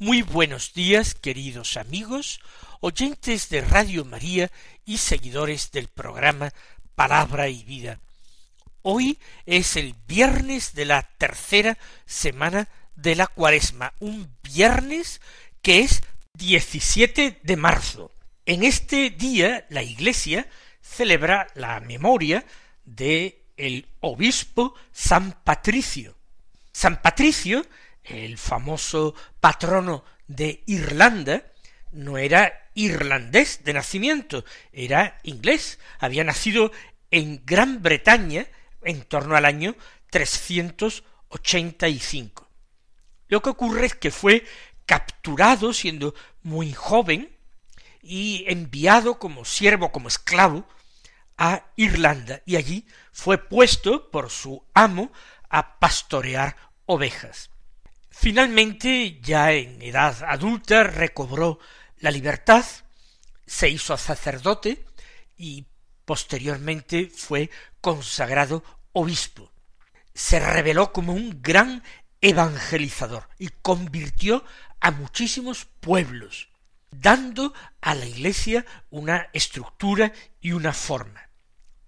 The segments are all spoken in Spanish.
Muy buenos días, queridos amigos, oyentes de Radio María y seguidores del programa Palabra y Vida. Hoy es el viernes de la tercera semana de la cuaresma, un viernes que es 17 de marzo. En este día la Iglesia celebra la memoria de el obispo San Patricio. San Patricio, el famoso patrono de Irlanda, no era irlandés de nacimiento, era inglés, había nacido en Gran Bretaña en torno al año 385. Lo que ocurre es que fue capturado siendo muy joven y enviado como siervo, como esclavo, a Irlanda, y allí fue puesto por su amo a pastorear ovejas. Finalmente, ya en edad adulta, recobró la libertad, se hizo sacerdote y posteriormente fue consagrado obispo. Se reveló como un gran evangelizador y convirtió a muchísimos pueblos, dando a la Iglesia una estructura y una forma.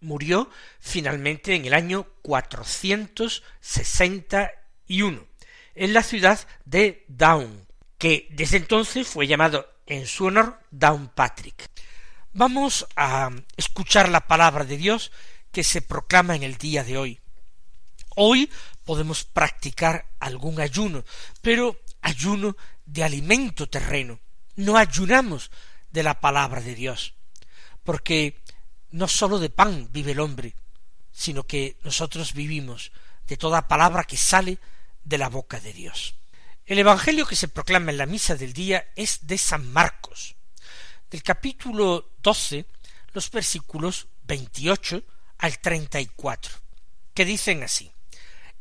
Murió finalmente en el año cuatrocientos sesenta y uno en la ciudad de Down, que desde entonces fue llamado en su honor Downpatrick. Vamos a escuchar la palabra de Dios que se proclama en el día de hoy. Hoy podemos practicar algún ayuno, pero ayuno de alimento terreno. No ayunamos de la palabra de Dios, porque no sólo de pan vive el hombre, sino que nosotros vivimos de toda palabra que sale de la boca de Dios. El Evangelio que se proclama en la misa del día es de San Marcos, del capítulo doce, los versículos veintiocho al treinta y cuatro, que dicen así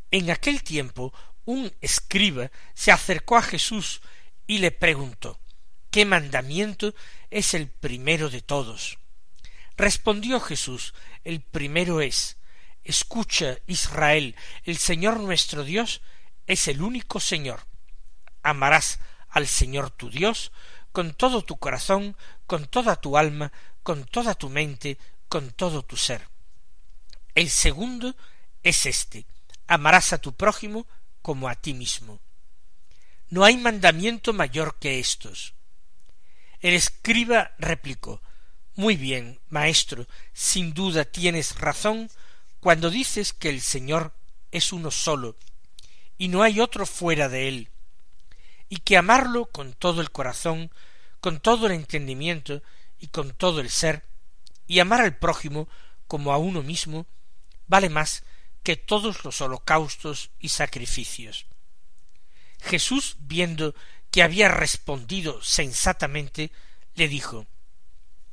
En aquel tiempo un escriba se acercó a Jesús y le preguntó ¿Qué mandamiento es el primero de todos? Respondió Jesús El primero es Escucha, Israel, el Señor nuestro Dios es el único Señor. Amarás al Señor tu Dios con todo tu corazón, con toda tu alma, con toda tu mente, con todo tu ser. El segundo es este, amarás a tu prójimo como a ti mismo. No hay mandamiento mayor que estos. El escriba replicó Muy bien, maestro, sin duda tienes razón cuando dices que el Señor es uno solo, y no hay otro fuera de él, y que amarlo con todo el corazón, con todo el entendimiento y con todo el ser, y amar al prójimo como a uno mismo, vale más que todos los holocaustos y sacrificios. Jesús, viendo que había respondido sensatamente, le dijo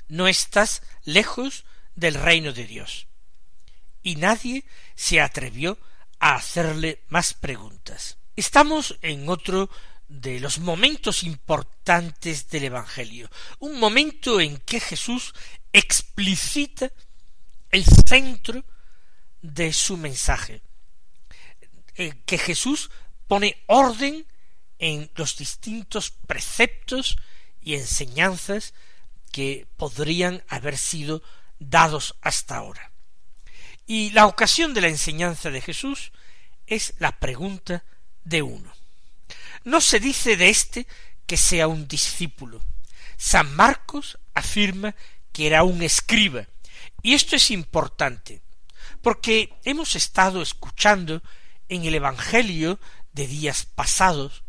No estás lejos del reino de Dios. Y nadie se atrevió a hacerle más preguntas. Estamos en otro de los momentos importantes del Evangelio, un momento en que Jesús explicita el centro de su mensaje, en que Jesús pone orden en los distintos preceptos y enseñanzas que podrían haber sido dados hasta ahora. Y la ocasión de la enseñanza de Jesús es la pregunta de uno. No se dice de éste que sea un discípulo. San Marcos afirma que era un escriba. Y esto es importante, porque hemos estado escuchando en el Evangelio de días pasados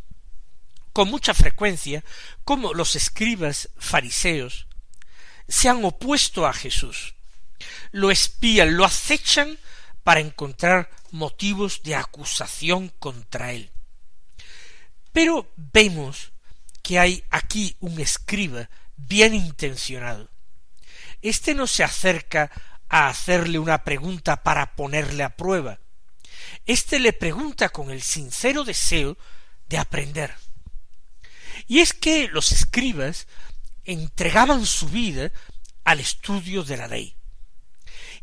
con mucha frecuencia cómo los escribas fariseos se han opuesto a Jesús lo espían, lo acechan para encontrar motivos de acusación contra él. Pero vemos que hay aquí un escriba bien intencionado. Este no se acerca a hacerle una pregunta para ponerle a prueba. Este le pregunta con el sincero deseo de aprender. Y es que los escribas entregaban su vida al estudio de la ley.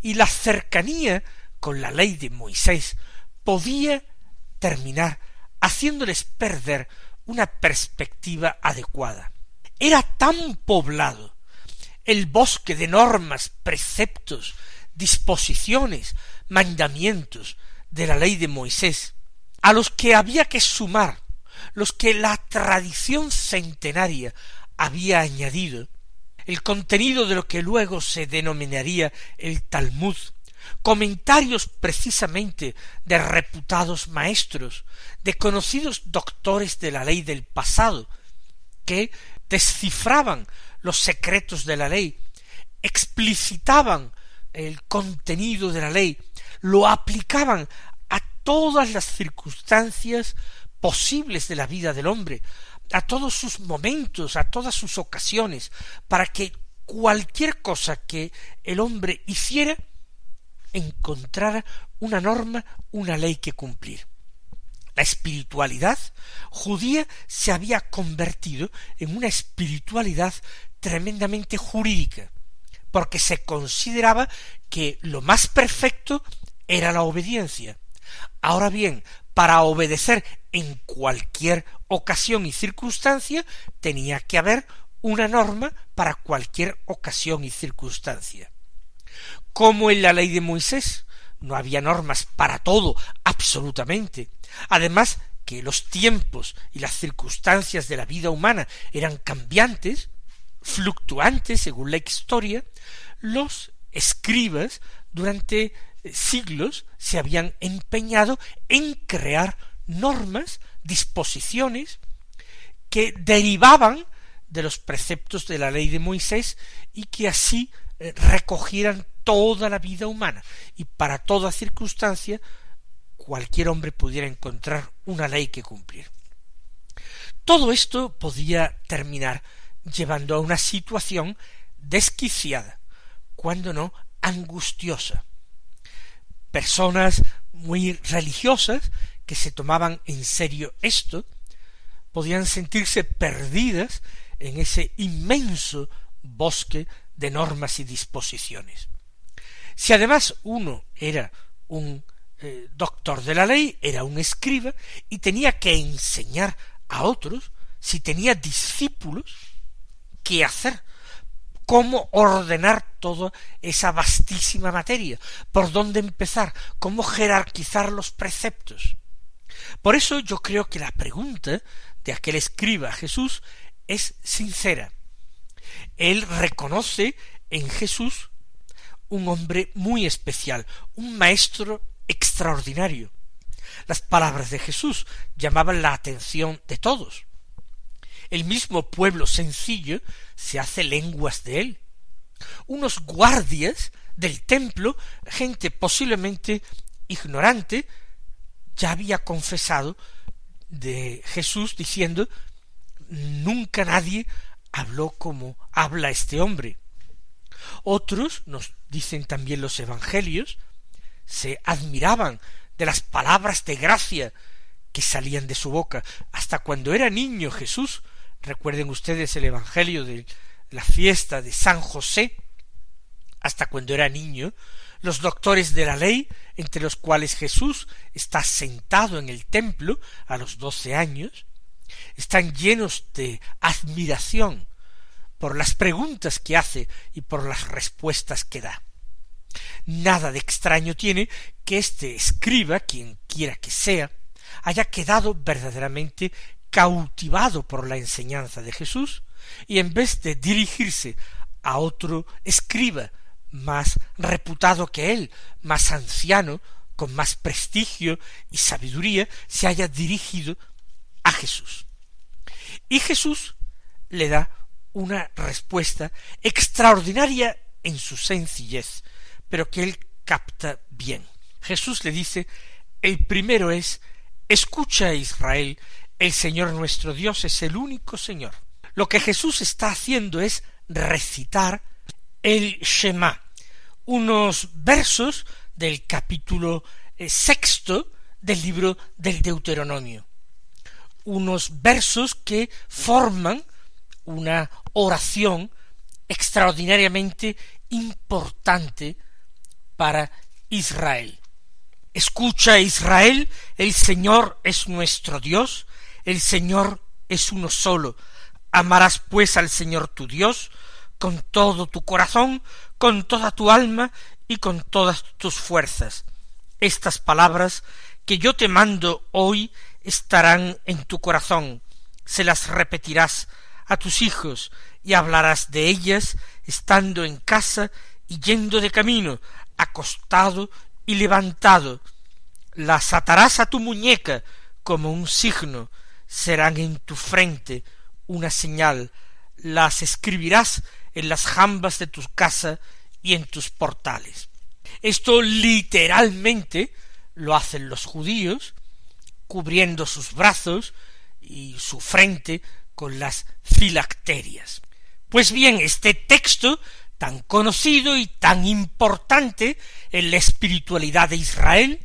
Y la cercanía con la ley de Moisés podía terminar haciéndoles perder una perspectiva adecuada. Era tan poblado el bosque de normas, preceptos, disposiciones, mandamientos de la ley de Moisés, a los que había que sumar los que la tradición centenaria había añadido, el contenido de lo que luego se denominaría el Talmud, comentarios precisamente de reputados maestros, de conocidos doctores de la ley del pasado, que descifraban los secretos de la ley, explicitaban el contenido de la ley, lo aplicaban a todas las circunstancias posibles de la vida del hombre, a todos sus momentos, a todas sus ocasiones, para que cualquier cosa que el hombre hiciera encontrara una norma, una ley que cumplir. La espiritualidad judía se había convertido en una espiritualidad tremendamente jurídica, porque se consideraba que lo más perfecto era la obediencia. Ahora bien, para obedecer en cualquier ocasión y circunstancia tenía que haber una norma para cualquier ocasión y circunstancia. Como en la ley de Moisés no había normas para todo, absolutamente. Además que los tiempos y las circunstancias de la vida humana eran cambiantes, fluctuantes según la historia, los escribas durante siglos se habían empeñado en crear normas, disposiciones que derivaban de los preceptos de la ley de Moisés y que así eh, recogieran toda la vida humana y para toda circunstancia cualquier hombre pudiera encontrar una ley que cumplir. Todo esto podía terminar llevando a una situación desquiciada, cuando no angustiosa. Personas muy religiosas que se tomaban en serio esto podían sentirse perdidas en ese inmenso bosque de normas y disposiciones. Si además uno era un eh, doctor de la ley, era un escriba y tenía que enseñar a otros, si tenía discípulos, qué hacer, cómo ordenar toda esa vastísima materia, por dónde empezar, cómo jerarquizar los preceptos. Por eso yo creo que la pregunta de aquel escriba Jesús es sincera. Él reconoce en Jesús un hombre muy especial, un maestro extraordinario. Las palabras de Jesús llamaban la atención de todos. El mismo pueblo sencillo se hace lenguas de él. Unos guardias del templo, gente posiblemente ignorante, ya había confesado de Jesús diciendo nunca nadie habló como habla este hombre. Otros, nos dicen también los evangelios, se admiraban de las palabras de gracia que salían de su boca. Hasta cuando era niño Jesús, recuerden ustedes el evangelio de la fiesta de San José, hasta cuando era niño, los doctores de la ley, entre los cuales Jesús está sentado en el templo a los doce años, están llenos de admiración por las preguntas que hace y por las respuestas que da. Nada de extraño tiene que este escriba, quien quiera que sea, haya quedado verdaderamente cautivado por la enseñanza de Jesús, y en vez de dirigirse a otro escriba más reputado que él, más anciano, con más prestigio y sabiduría, se haya dirigido a Jesús. Y Jesús le da una respuesta extraordinaria en su sencillez, pero que él capta bien. Jesús le dice, el primero es, escucha Israel, el Señor nuestro Dios es el único Señor. Lo que Jesús está haciendo es recitar el Shema, unos versos del capítulo eh, sexto del libro del Deuteronomio, unos versos que forman una oración extraordinariamente importante para Israel. Escucha Israel, el Señor es nuestro Dios, el Señor es uno solo. Amarás pues al Señor tu Dios con todo tu corazón, con toda tu alma y con todas tus fuerzas. Estas palabras que yo te mando hoy estarán en tu corazón, se las repetirás a tus hijos y hablarás de ellas estando en casa y yendo de camino, acostado y levantado. Las atarás a tu muñeca como un signo, serán en tu frente una señal, las escribirás en las jambas de tu casa y en tus portales. Esto literalmente lo hacen los judíos, cubriendo sus brazos y su frente con las filacterias. Pues bien, este texto tan conocido y tan importante en la espiritualidad de Israel,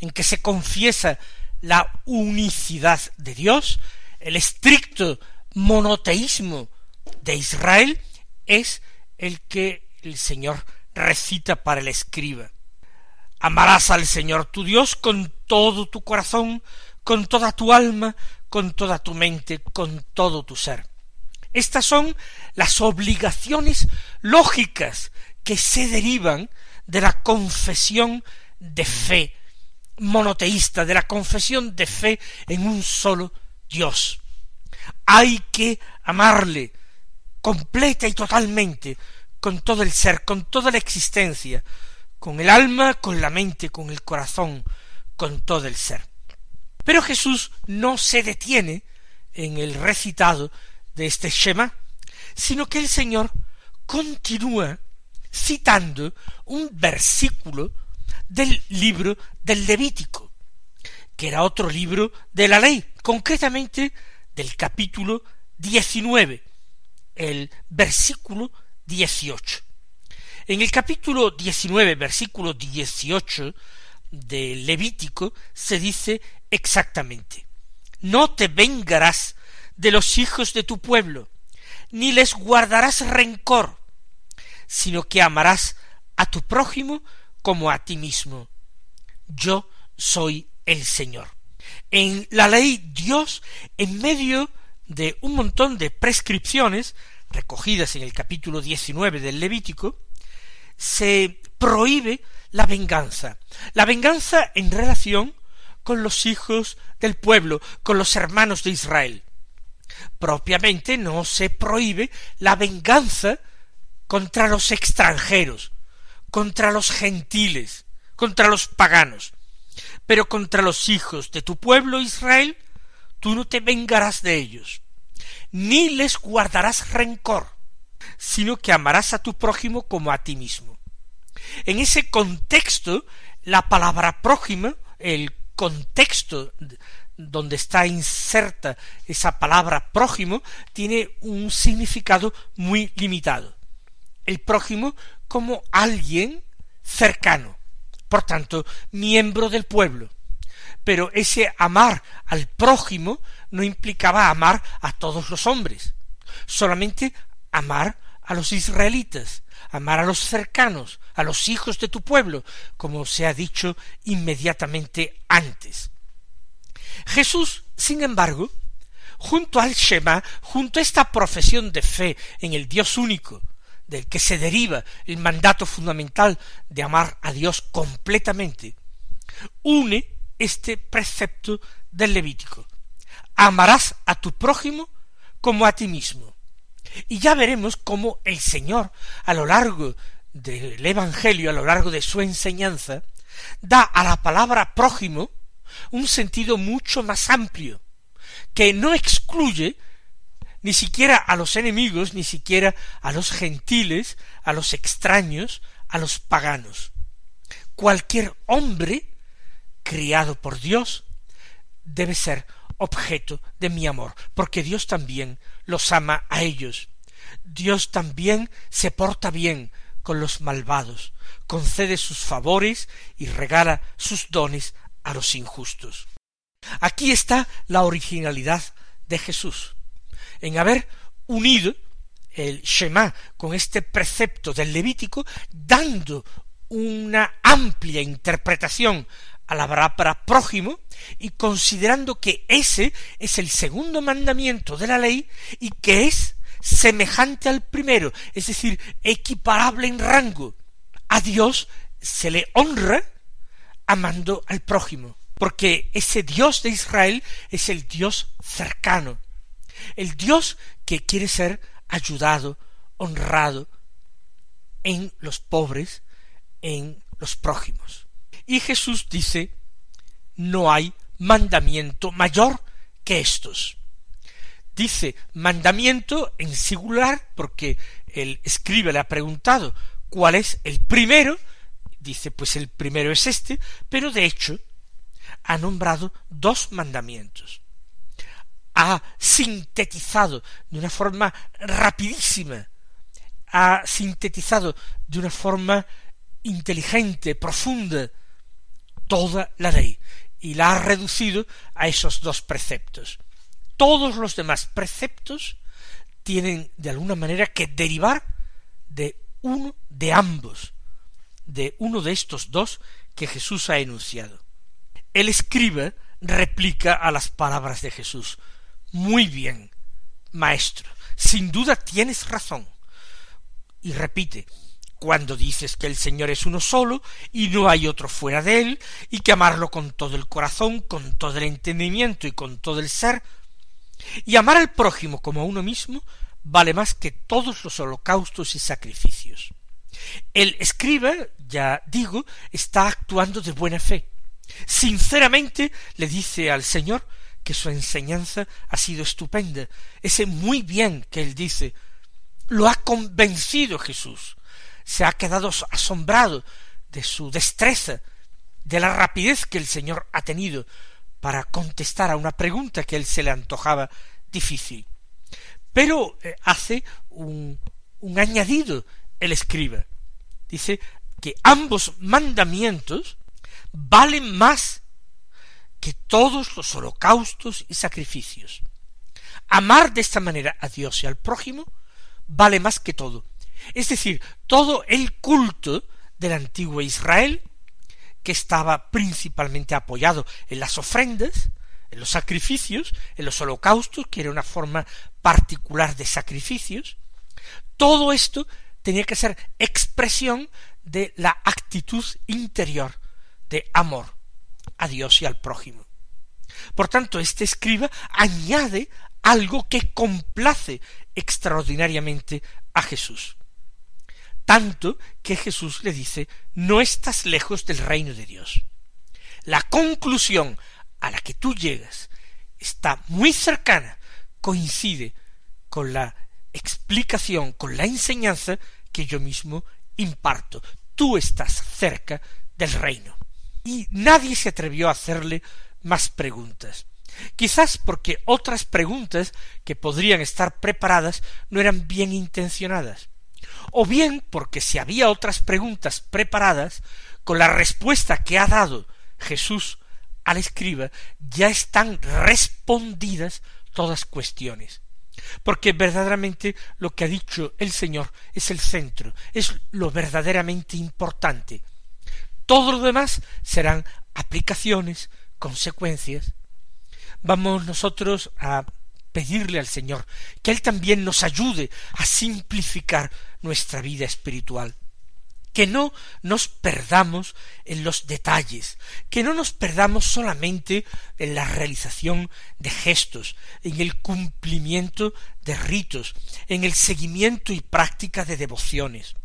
en que se confiesa la unicidad de Dios, el estricto monoteísmo de Israel, es el que el Señor recita para el escriba. Amarás al Señor tu Dios con todo tu corazón, con toda tu alma, con toda tu mente, con todo tu ser. Estas son las obligaciones lógicas que se derivan de la confesión de fe monoteísta, de la confesión de fe en un solo Dios. Hay que amarle completa y totalmente, con todo el ser, con toda la existencia, con el alma, con la mente, con el corazón, con todo el ser. Pero Jesús no se detiene en el recitado de este Shema, sino que el Señor continúa citando un versículo del libro del Levítico, que era otro libro de la ley, concretamente del capítulo 19, el versículo 18. En el capítulo 19, versículo 18 del Levítico se dice exactamente, no te vengarás de los hijos de tu pueblo, ni les guardarás rencor, sino que amarás a tu prójimo como a ti mismo. Yo soy el Señor. En la ley Dios, en medio de un montón de prescripciones recogidas en el capítulo 19 del Levítico, se prohíbe la venganza. La venganza en relación con los hijos del pueblo, con los hermanos de Israel. Propiamente no se prohíbe la venganza contra los extranjeros, contra los gentiles, contra los paganos. Pero contra los hijos de tu pueblo Israel, tú no te vengarás de ellos, ni les guardarás rencor, sino que amarás a tu prójimo como a ti mismo. En ese contexto, la palabra prójimo, el contexto donde está inserta esa palabra prójimo, tiene un significado muy limitado. El prójimo como alguien cercano, por tanto, miembro del pueblo. Pero ese amar al prójimo no implicaba amar a todos los hombres, solamente amar a los israelitas, amar a los cercanos, a los hijos de tu pueblo, como se ha dicho inmediatamente antes. Jesús, sin embargo, junto al Shema, junto a esta profesión de fe en el Dios único, del que se deriva el mandato fundamental de amar a Dios completamente, une este precepto del Levítico. Amarás a tu prójimo como a ti mismo. Y ya veremos cómo el Señor, a lo largo del Evangelio, a lo largo de su enseñanza, da a la palabra prójimo un sentido mucho más amplio, que no excluye ni siquiera a los enemigos, ni siquiera a los gentiles, a los extraños, a los paganos. Cualquier hombre criado por Dios debe ser objeto de mi amor, porque Dios también los ama a ellos. Dios también se porta bien con los malvados, concede sus favores y regala sus dones a los injustos. Aquí está la originalidad de Jesús, en haber unido el Shema con este precepto del Levítico, dando una amplia interpretación a la palabra prójimo y considerando que ese es el segundo mandamiento de la ley y que es semejante al primero, es decir, equiparable en rango. A Dios se le honra amando al prójimo, porque ese Dios de Israel es el Dios cercano, el Dios que quiere ser ayudado, honrado en los pobres, en los prójimos. Y Jesús dice, no hay mandamiento mayor que estos. Dice mandamiento en singular porque el escribe le ha preguntado cuál es el primero, dice pues el primero es este, pero de hecho ha nombrado dos mandamientos. Ha sintetizado de una forma rapidísima, ha sintetizado de una forma inteligente, profunda, toda la ley y la ha reducido a esos dos preceptos. Todos los demás preceptos tienen de alguna manera que derivar de uno de ambos, de uno de estos dos que Jesús ha enunciado. El escriba replica a las palabras de Jesús. Muy bien, maestro, sin duda tienes razón. Y repite, cuando dices que el Señor es uno solo y no hay otro fuera de él, y que amarlo con todo el corazón, con todo el entendimiento y con todo el ser, y amar al prójimo como a uno mismo, vale más que todos los holocaustos y sacrificios. El escriba, ya digo, está actuando de buena fe. Sinceramente le dice al Señor que su enseñanza ha sido estupenda. Ese muy bien que él dice, lo ha convencido Jesús se ha quedado asombrado de su destreza, de la rapidez que el Señor ha tenido para contestar a una pregunta que él se le antojaba difícil. Pero eh, hace un, un añadido el escriba. Dice que ambos mandamientos valen más que todos los holocaustos y sacrificios. Amar de esta manera a Dios y al prójimo vale más que todo. Es decir, todo el culto del antiguo Israel, que estaba principalmente apoyado en las ofrendas, en los sacrificios, en los holocaustos, que era una forma particular de sacrificios, todo esto tenía que ser expresión de la actitud interior de amor a Dios y al prójimo. Por tanto, este escriba añade algo que complace extraordinariamente a Jesús tanto que Jesús le dice, no estás lejos del reino de Dios. La conclusión a la que tú llegas está muy cercana, coincide con la explicación, con la enseñanza que yo mismo imparto. Tú estás cerca del reino. Y nadie se atrevió a hacerle más preguntas. Quizás porque otras preguntas que podrían estar preparadas no eran bien intencionadas o bien porque si había otras preguntas preparadas, con la respuesta que ha dado Jesús al escriba, ya están respondidas todas cuestiones. Porque verdaderamente lo que ha dicho el Señor es el centro, es lo verdaderamente importante. Todo lo demás serán aplicaciones, consecuencias. Vamos nosotros a pedirle al Señor que Él también nos ayude a simplificar nuestra vida espiritual que no nos perdamos en los detalles, que no nos perdamos solamente en la realización de gestos, en el cumplimiento de ritos, en el seguimiento y práctica de devociones.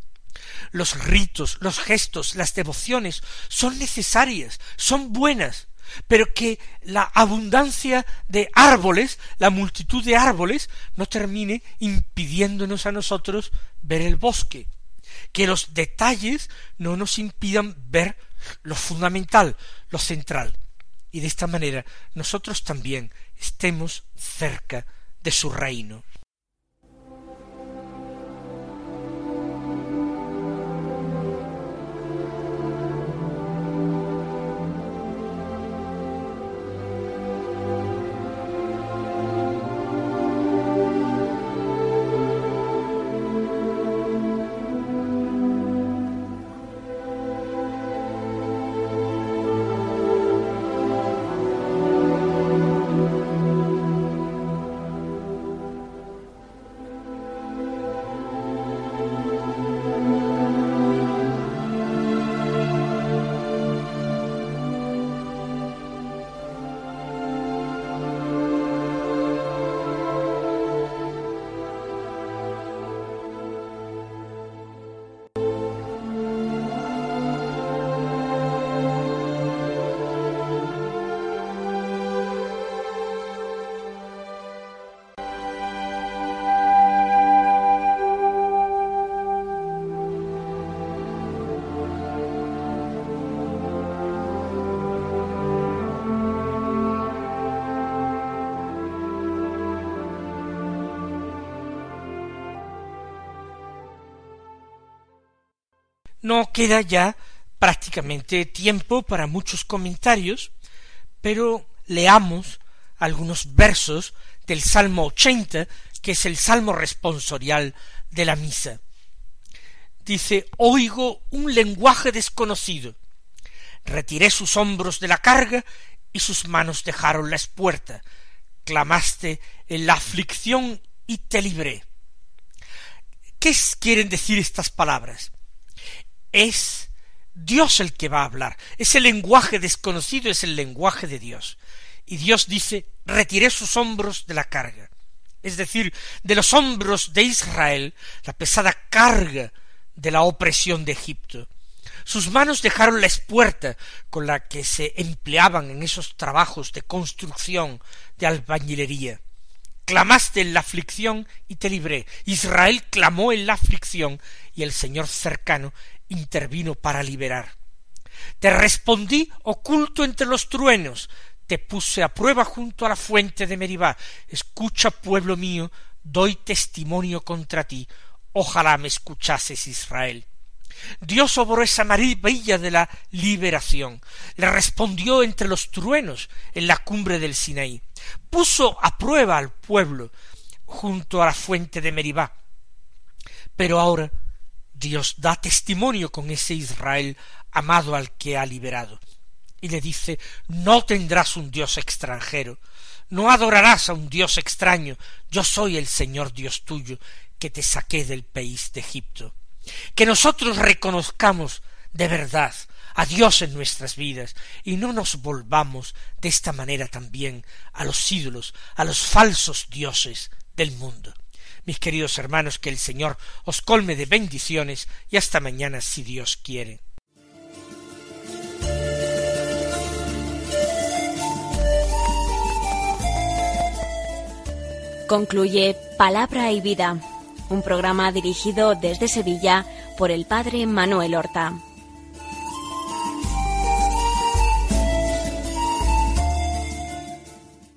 Los ritos, los gestos, las devociones son necesarias, son buenas, pero que la abundancia de árboles, la multitud de árboles, no termine impidiéndonos a nosotros ver el bosque, que los detalles no nos impidan ver lo fundamental, lo central, y de esta manera nosotros también estemos cerca de su reino. No queda ya prácticamente tiempo para muchos comentarios, pero leamos algunos versos del Salmo 80, que es el Salmo responsorial de la misa. Dice, oigo un lenguaje desconocido. Retiré sus hombros de la carga y sus manos dejaron la espuerta. Clamaste en la aflicción y te libré. ¿Qué quieren decir estas palabras? Es Dios el que va a hablar. Ese lenguaje desconocido es el lenguaje de Dios. Y Dios dice, retiré sus hombros de la carga. Es decir, de los hombros de Israel, la pesada carga de la opresión de Egipto. Sus manos dejaron la espuerta con la que se empleaban en esos trabajos de construcción, de albañilería. Clamaste en la aflicción y te libré. Israel clamó en la aflicción y el Señor cercano intervino para liberar. Te respondí oculto entre los truenos, te puse a prueba junto a la fuente de Meribá. Escucha, pueblo mío, doy testimonio contra ti. Ojalá me escuchases, Israel. Dios obró esa maravilla de la liberación. Le respondió entre los truenos en la cumbre del Sinaí. Puso a prueba al pueblo junto a la fuente de Meribá. Pero ahora Dios da testimonio con ese Israel amado al que ha liberado. Y le dice, no tendrás un Dios extranjero, no adorarás a un Dios extraño, yo soy el Señor Dios tuyo, que te saqué del país de Egipto. Que nosotros reconozcamos de verdad a Dios en nuestras vidas y no nos volvamos de esta manera también a los ídolos, a los falsos dioses del mundo. Mis queridos hermanos, que el Señor os colme de bendiciones y hasta mañana si Dios quiere. Concluye Palabra y Vida, un programa dirigido desde Sevilla por el Padre Manuel Horta.